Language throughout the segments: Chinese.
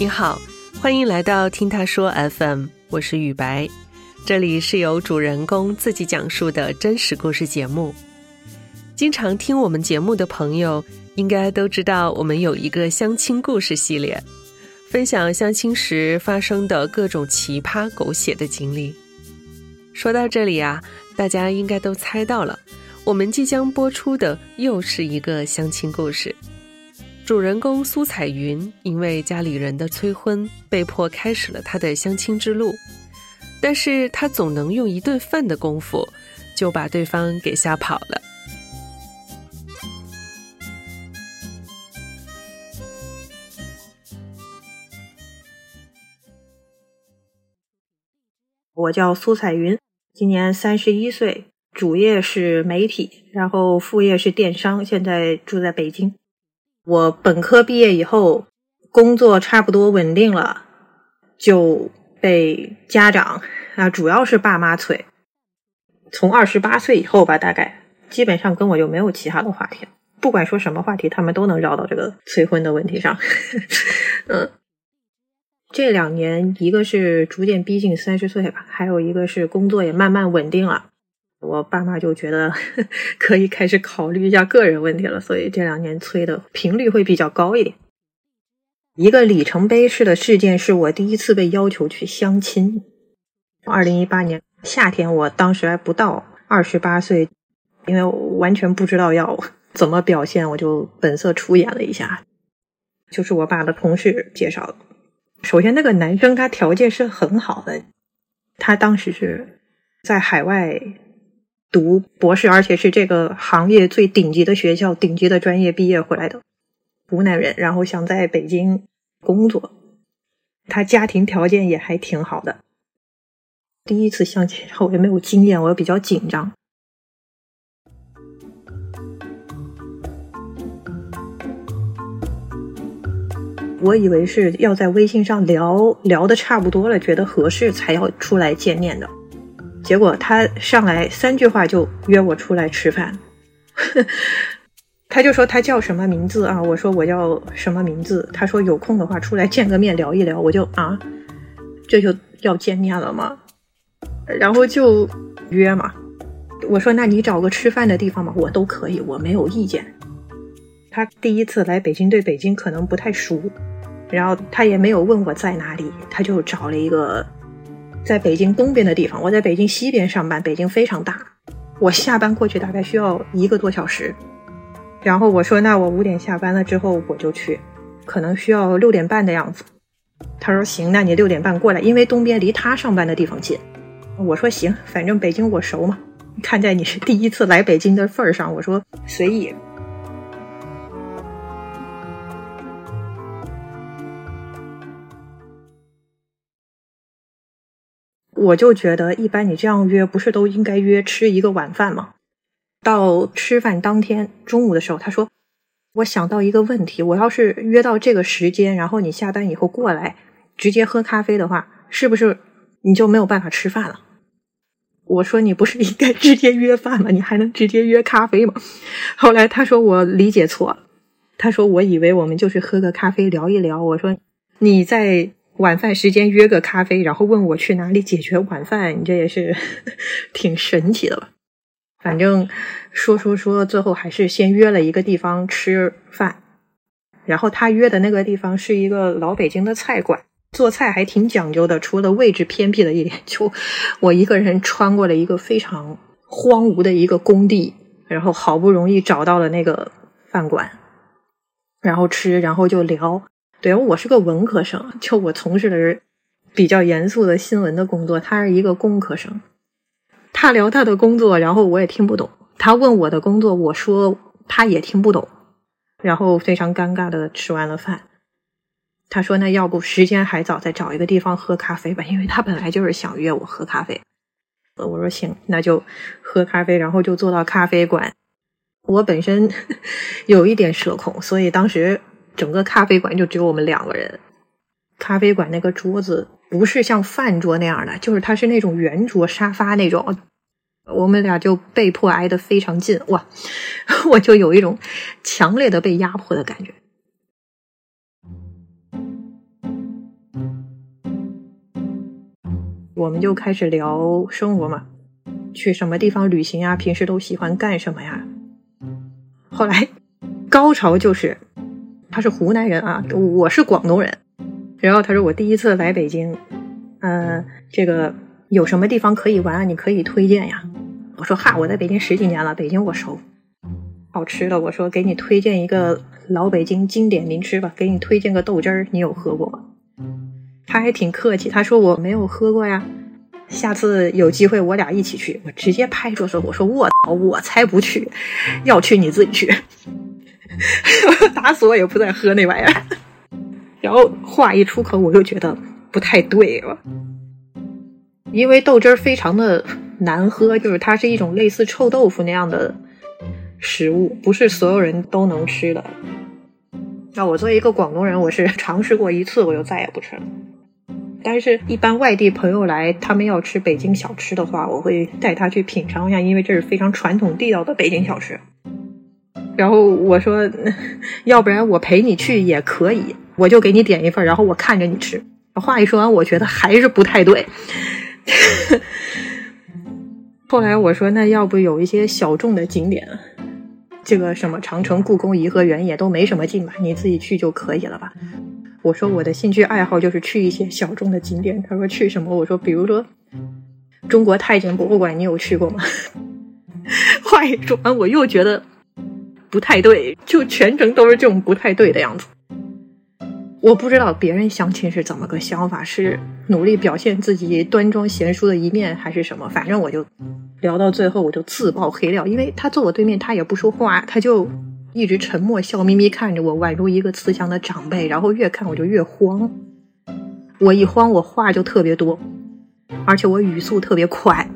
你好，欢迎来到听他说 FM，我是雨白，这里是由主人公自己讲述的真实故事节目。经常听我们节目的朋友，应该都知道我们有一个相亲故事系列，分享相亲时发生的各种奇葩狗血的经历。说到这里啊，大家应该都猜到了，我们即将播出的又是一个相亲故事。主人公苏彩云因为家里人的催婚，被迫开始了她的相亲之路。但是她总能用一顿饭的功夫，就把对方给吓跑了。我叫苏彩云，今年三十一岁，主业是媒体，然后副业是电商，现在住在北京。我本科毕业以后，工作差不多稳定了，就被家长啊，主要是爸妈催。从二十八岁以后吧，大概基本上跟我就没有其他的话题了。不管说什么话题，他们都能绕到这个催婚的问题上。嗯，这两年一个是逐渐逼近三十岁吧，还有一个是工作也慢慢稳定了。我爸妈就觉得 可以开始考虑一下个人问题了，所以这两年催的频率会比较高一点。一个里程碑式的事件是我第一次被要求去相亲。二零一八年夏天，我当时还不到二十八岁，因为我完全不知道要 怎么表现，我就本色出演了一下。就是我爸的同事介绍的。首先，那个男生他条件是很好的，他当时是在海外。读博士，而且是这个行业最顶级的学校、顶级的专业毕业回来的湖南人，然后想在北京工作。他家庭条件也还挺好的。第一次相亲，我也没有经验，我比较紧张。我以为是要在微信上聊聊的差不多了，觉得合适才要出来见面的。结果他上来三句话就约我出来吃饭，他就说他叫什么名字啊？我说我叫什么名字？他说有空的话出来见个面聊一聊。我就啊，这就要见面了吗？然后就约嘛。我说那你找个吃饭的地方嘛，我都可以，我没有意见。他第一次来北京，对北京可能不太熟，然后他也没有问我在哪里，他就找了一个。在北京东边的地方，我在北京西边上班。北京非常大，我下班过去大概需要一个多小时。然后我说：“那我五点下班了之后我就去，可能需要六点半的样子。”他说：“行，那你六点半过来，因为东边离他上班的地方近。”我说：“行，反正北京我熟嘛。看在你是第一次来北京的份儿上，我说随意。”我就觉得，一般你这样约，不是都应该约吃一个晚饭吗？到吃饭当天中午的时候，他说：“我想到一个问题，我要是约到这个时间，然后你下班以后过来直接喝咖啡的话，是不是你就没有办法吃饭了？”我说：“你不是应该直接约饭吗？你还能直接约咖啡吗？”后来他说：“我理解错了。”他说：“我以为我们就是喝个咖啡聊一聊。”我说：“你在。”晚饭时间约个咖啡，然后问我去哪里解决晚饭，你这也是 挺神奇的吧？反正说说说，最后还是先约了一个地方吃饭。然后他约的那个地方是一个老北京的菜馆，做菜还挺讲究的。除了位置偏僻的一点，就我一个人穿过了一个非常荒芜的一个工地，然后好不容易找到了那个饭馆，然后吃，然后就聊。对，我是个文科生，就我从事的是比较严肃的新闻的工作。他是一个工科生，他聊他的工作，然后我也听不懂。他问我的工作，我说他也听不懂，然后非常尴尬的吃完了饭。他说：“那要不时间还早，再找一个地方喝咖啡吧，因为他本来就是想约我喝咖啡。”我说：“行，那就喝咖啡。”然后就坐到咖啡馆。我本身 有一点社恐，所以当时。整个咖啡馆就只有我们两个人。咖啡馆那个桌子不是像饭桌那样的就是它是那种圆桌沙发那种。我们俩就被迫挨得非常近哇 我就有一种强烈的被压迫的感觉。我们就开始聊生活嘛去什么地方旅行啊平时都喜欢干什么呀？后来高潮就是他是湖南人啊，我是广东人，然后他说我第一次来北京，嗯，这个有什么地方可以玩啊？你可以推荐呀。我说哈，我在北京十几年了，北京我熟。好吃的，我说给你推荐一个老北京经典名吃吧，给你推荐个豆汁儿，你有喝过吗？他还挺客气，他说我没有喝过呀，下次有机会我俩一起去。我直接拍桌子，我说我操，我才不去，要去你自己去，打死我也不再喝那玩意儿。然后话一出口，我就觉得不太对了，因为豆汁儿非常的难喝，就是它是一种类似臭豆腐那样的。食物不是所有人都能吃的。那我作为一个广东人，我是 尝试过一次，我就再也不吃了。但是，一般外地朋友来，他们要吃北京小吃的话，我会带他去品尝一下，因为这是非常传统地道的北京小吃。然后我说，要不然我陪你去也可以，我就给你点一份，然后我看着你吃。话一说完，我觉得还是不太对。后来我说，那要不有一些小众的景点？这个什么长城、故宫、颐和园也都没什么劲吧？你自己去就可以了吧？我说我的兴趣爱好就是去一些小众的景点。他说去什么？我说比如说中国太监博物馆，你有去过吗？话一说完，我又觉得不太对，就全程都是这种不太对的样子。我不知道别人相亲是怎么个想法，是努力表现自己端庄贤淑的一面，还是什么？反正我就聊到最后，我就自爆黑料，因为他坐我对面，他也不说话，他就一直沉默，笑眯眯看着我，宛如一个慈祥的长辈。然后越看我就越慌，我一慌，我话就特别多，而且我语速特别快。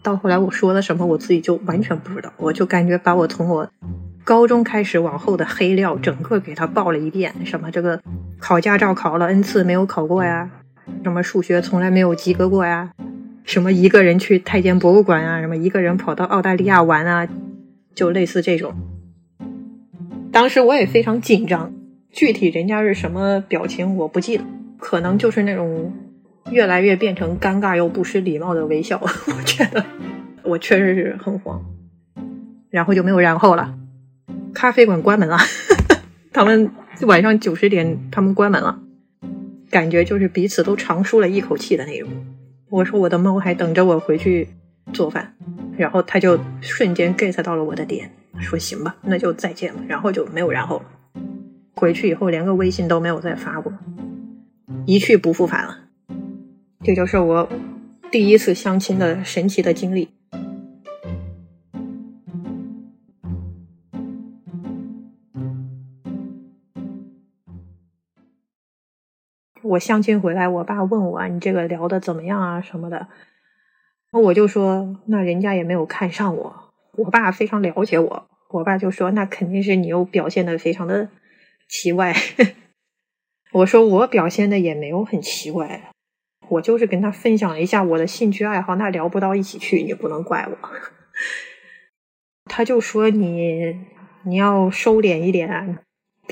到后来我说了什么，我自己就完全不知道，我就感觉把我从我。高中开始往后的黑料，整个给他报了一遍。什么这个考驾照考了 n 次没有考过呀？什么数学从来没有及格过呀？什么一个人去太监博物馆啊？什么一个人跑到澳大利亚玩啊？就类似这种。当时我也非常紧张，具体人家是什么表情我不记得，可能就是那种越来越变成尴尬又不失礼貌的微笑。我觉得我确实是很慌，然后就没有然后了。咖啡馆关门了，他们晚上九十点他们关门了，感觉就是彼此都长舒了一口气的那种。我说我的猫还等着我回去做饭，然后他就瞬间 get 到了我的点，说行吧，那就再见吧，然后就没有然后了。回去以后连个微信都没有再发过，一去不复返了。这就是我第一次相亲的神奇的经历。我相亲回来，我爸问我你这个聊的怎么样啊什么的，我就说那人家也没有看上我。我爸非常了解我，我爸就说那肯定是你又表现的非常的奇怪。我说我表现的也没有很奇怪，我就是跟他分享了一下我的兴趣爱好，那聊不到一起去也不能怪我。他就说你你要收敛一点。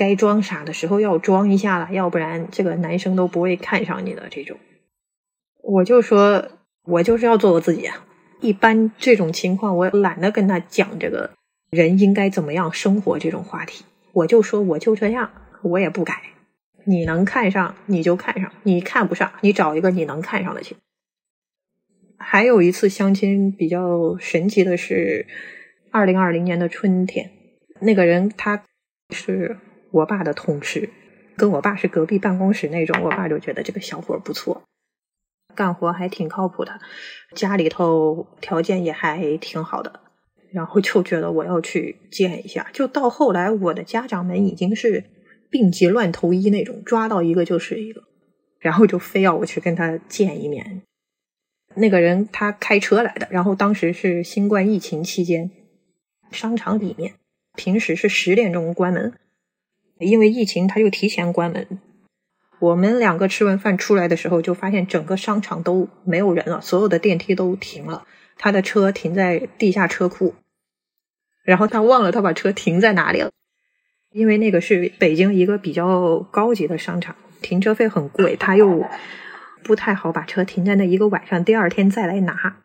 该装傻的时候要装一下了，要不然这个男生都不会看上你的这种。我就说，我就是要做我自己啊。一般这种情况，我懒得跟他讲这个人应该怎么样生活这种话题。我就说，我就这样，我也不改。你能看上你就看上，你看不上你找一个你能看上的去。还有一次相亲比较神奇的是，二零二零年的春天，那个人他是。我爸的同事，跟我爸是隔壁办公室那种，我爸就觉得这个小伙不错，干活还挺靠谱的，家里头条件也还挺好的，然后就觉得我要去见一下。就到后来，我的家长们已经是病急乱投医那种，抓到一个就是一个，然后就非要我去跟他见一面。那个人他开车来的，然后当时是新冠疫情期间，商场里面平时是十点钟关门。因为疫情，他就提前关门。我们两个吃完饭出来的时候，就发现整个商场都没有人了，所有的电梯都停了。他的车停在地下车库，然后他忘了他把车停在哪里了。因为那个是北京一个比较高级的商场，停车费很贵，他又不太好把车停在那一个晚上，第二天再来拿。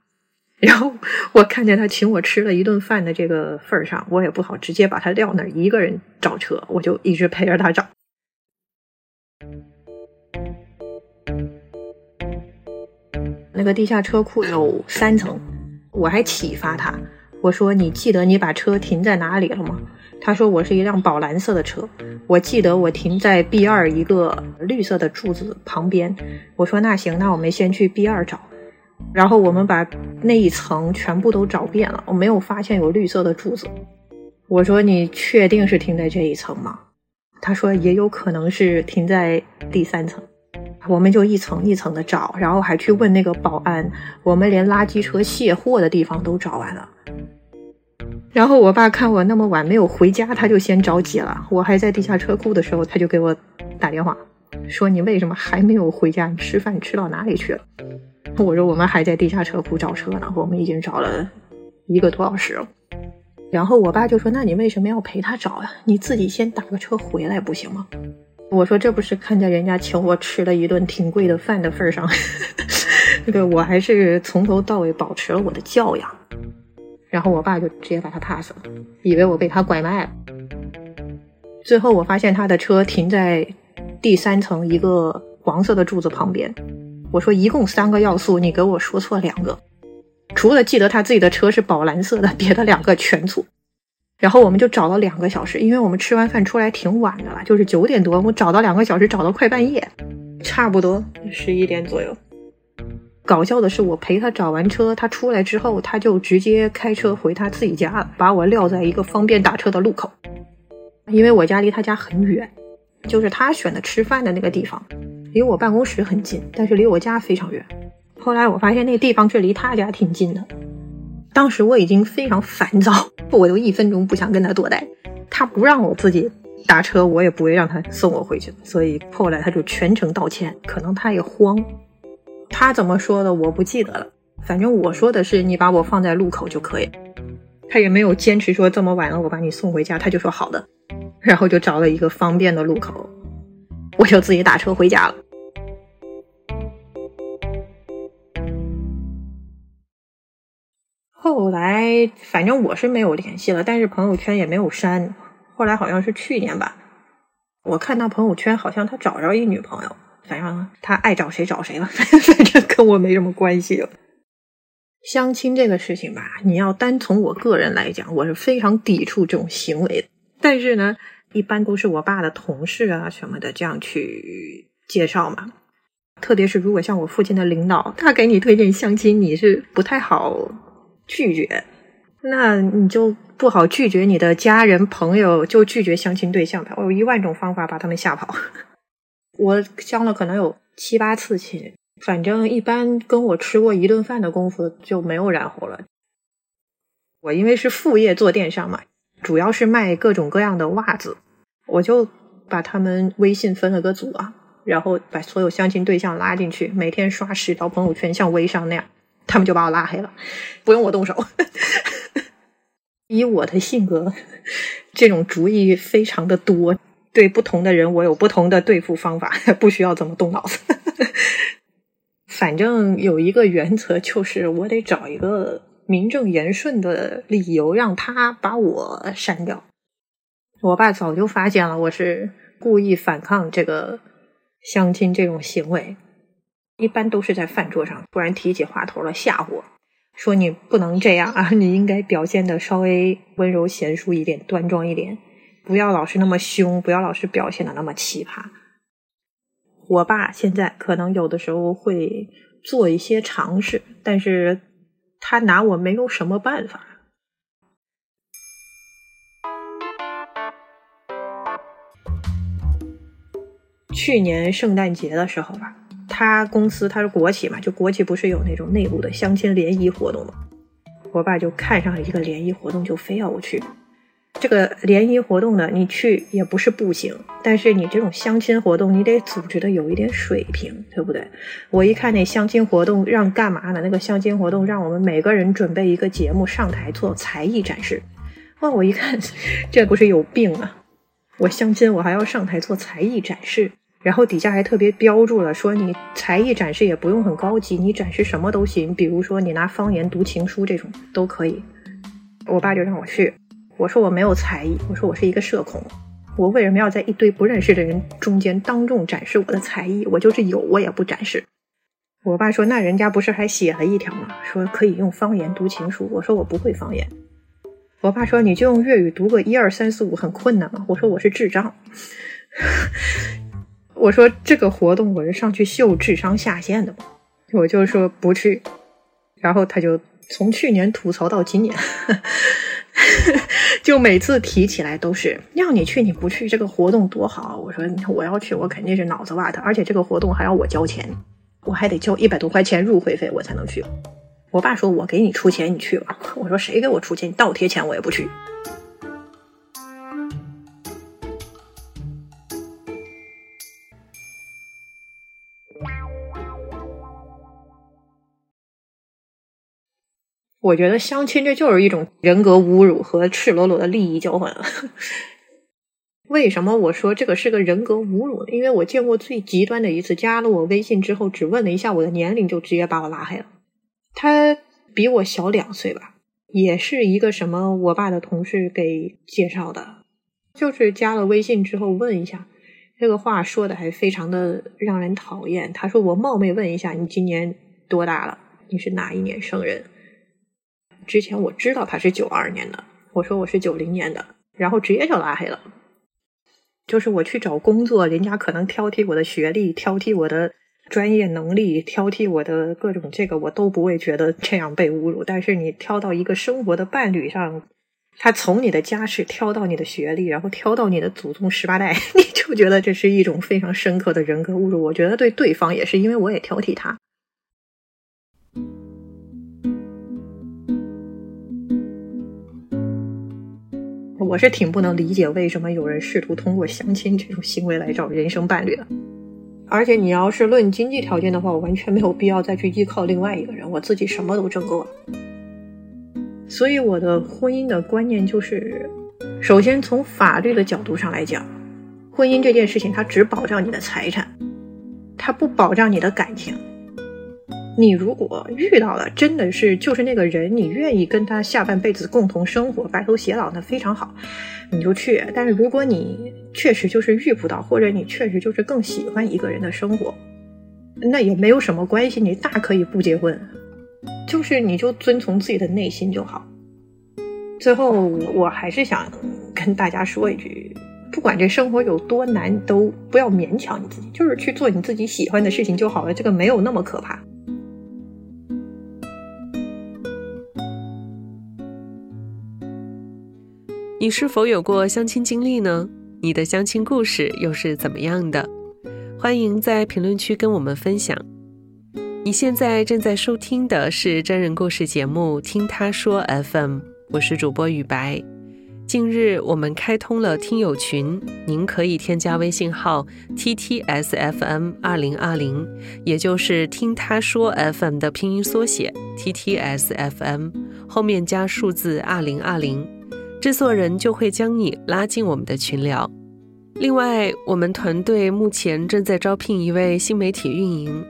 然后我看见他请我吃了一顿饭的这个份儿上，我也不好直接把他撂那儿一个人找车，我就一直陪着他找。那个地下车库有三层，我还启发他，我说：“你记得你把车停在哪里了吗？”他说：“我是一辆宝蓝色的车，我记得我停在 B 二一个绿色的柱子旁边。”我说：“那行，那我们先去 B 二找。”然后我们把那一层全部都找遍了，我没有发现有绿色的柱子。我说：“你确定是停在这一层吗？”他说：“也有可能是停在第三层。”我们就一层一层的找，然后还去问那个保安。我们连垃圾车卸货的地方都找完了。然后我爸看我那么晚没有回家，他就先着急了。我还在地下车库的时候，他就给我打电话，说：“你为什么还没有回家？你吃饭吃到哪里去了？”我说：“我们还在地下车库找车呢，我们已经找了一个多小时了。”然后我爸就说：“那你为什么要陪他找呀？你自己先打个车回来不行吗？”我说：“这不是看在人家请我吃了一顿挺贵的饭的份上，那个我还是从头到尾保持了我的教养。”然后我爸就直接把他 pass 了，以为我被他拐卖了。最后我发现他的车停在第三层一个黄色的柱子旁边。我说一共三个要素，你给我说错两个，除了记得他自己的车是宝蓝色的，别的两个全错。然后我们就找了两个小时，因为我们吃完饭出来挺晚的了，就是九点多，我找到两个小时，找到快半夜，差不多十一点左右。搞笑的是，我陪他找完车，他出来之后，他就直接开车回他自己家了，把我撂在一个方便打车的路口。因为我家离他家很远，就是他选的吃饭的那个地方，离我办公室很近，但是离我家非常远。后来我发现那地方是离他家挺近的。当时我已经非常烦躁，我都一分钟不想跟他多待。他不让我自己打车，我也不会让他送我回去。所以后来他就全程道歉，可能他也慌。他怎么说的我不记得了，反正我说的是你把我放在路口就可以。他也没有坚持说这么晚了我把你送回家，他就说好的，然后就找了一个方便的路口，我就自己打车回家了。后来反正我是没有联系了，但是朋友圈也没有删。后来好像是去年吧，我看到朋友圈好像他找着一女朋友。反正他爱找谁找谁了，反正跟我没什么关系。相亲这个事情吧，你要单从我个人来讲，我是非常抵触这种行为。但是呢，一般都是我爸的同事啊什么的这样去介绍嘛。特别是如果像我父亲的领导，他给你推荐相亲，你是不太好拒绝。那你就不好拒绝你的家人朋友，就拒绝相亲对象吧。我有一万种方法把他们吓跑。我相了可能有七八次亲，反正一般跟我吃过一顿饭的功夫就没有然后了。我因为是副业做电商嘛，主要是卖各种各样的袜子，我就把他们微信分了个组啊，然后把所有相亲对象拉进去，每天刷十条朋友圈，像微商那样，他们就把我拉黑了，不用我动手。以我的性格，这种主意非常的多。对不同的人，我有不同的对付方法，不需要怎么动脑子。反正有一个原则，就是我得找一个名正言顺的理由，让他把我删掉。我爸早就发现了，我是故意反抗这个相亲这种行为，一般都是在饭桌上突然提起话头了，吓唬我说：“你不能这样啊，你应该表现的稍微温柔贤淑一点，端庄一点。”不要老是那么凶，不要老是表现的那么奇葩。我爸现在可能有的时候会做一些尝试，但是他拿我没有什么办法。去年圣诞节的时候吧，他公司他是国企嘛，就国企不是有那种内部的相亲联谊活动吗？我爸就看上一个联谊活动，就非要我去。这个联谊活动呢，你去也不是不行，但是你这种相亲活动，你得组织的有一点水平，对不对？我一看那相亲活动让干嘛呢？那个相亲活动让我们每个人准备一个节目上台做才艺展示。哇，我一看这不是有病啊！我相亲我还要上台做才艺展示，然后底下还特别标注了说你才艺展示也不用很高级，你展示什么都行，比如说你拿方言读情书这种都可以。我爸就让我去，我说我没有才艺，我说我是一个社恐，我为什么要在一堆不认识的人中间当众展示我的才艺？我就是有我也不展示。我爸说那人家不是还写了一条吗？说可以用方言读情书。我说我不会方言。我爸说你就用粤语读个一二三四五很困难吗？我说我是智障。我说这个活动我是上去秀智商下线的，我就说不去，然后他就从去年吐槽到今年，就每次提起来都是让你去你不去，这个活动多好。我说我要去，我肯定是脑子瓦特，而且这个活动还要我交钱，我还得交一百多块钱入会费我才能去。我爸说我给你出钱你去吧，我说谁给我出钱，你倒贴钱我也不去。我觉得相亲这就是一种人格侮辱和赤裸裸的利益交换。为什么我说这个是个人格侮辱呢？因为我见过最极端的一次，加了我微信之后，只问了一下我的年龄，就直接把我拉黑了。他比我小两岁吧，也是一个什么我爸的同事给介绍的，就是加了微信之后问一下，这个话说的还非常的让人讨厌。他说：“我冒昧问一下，你今年多大了？你是哪一年生人？”之前我知道他是九二年的，我说我是九零年的，然后直接就拉黑了。就是我去找工作，人家可能挑剔我的学历，挑剔我的专业能力，挑剔我的各种这个，我都不会觉得这样被侮辱。但是你挑到一个生活的伴侣上，他从你的家世挑到你的学历，然后挑到你的祖宗十八代，你就觉得这是一种非常深刻的人格侮辱。我觉得对对方也是，因为我也挑剔他。我是挺不能理解为什么有人试图通过相亲这种行为来找人生伴侣的，而且你要是论经济条件的话，我完全没有必要再去依靠另外一个人，我自己什么都挣够了。所以我的婚姻的观念就是，首先从法律的角度上来讲，婚姻这件事情它只保障你的财产，它不保障你的感情。你如果遇到了真的是就是那个人，你愿意跟他下半辈子共同生活，白头偕老，那非常好，你就去。但是如果你确实就是遇不到，或者你确实就是更喜欢一个人的生活，那也没有什么关系，你大可以不结婚，就是你就遵从自己的内心就好。最后，我还是想跟大家说一句，不管这生活有多难，都不要勉强你自己，就是去做你自己喜欢的事情就好了，这个没有那么可怕。你是否有过相亲经历呢？你的相亲故事又是怎么样的？欢迎在评论区跟我们分享。你现在正在收听的是真人故事节目《听他说 FM》，我是主播雨白。近日我们开通了听友群，您可以添加微信号 t t s f m 二零二零，也就是听他说 FM 的拼音缩写 t t s f m，后面加数字二零二零。制作人就会将你拉进我们的群聊。另外，我们团队目前正在招聘一位新媒体运营，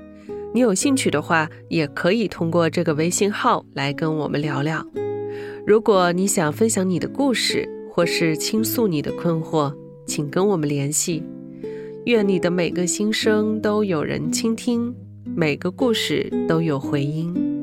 你有兴趣的话，也可以通过这个微信号来跟我们聊聊。如果你想分享你的故事，或是倾诉你的困惑，请跟我们联系。愿你的每个心声都有人倾听，每个故事都有回音。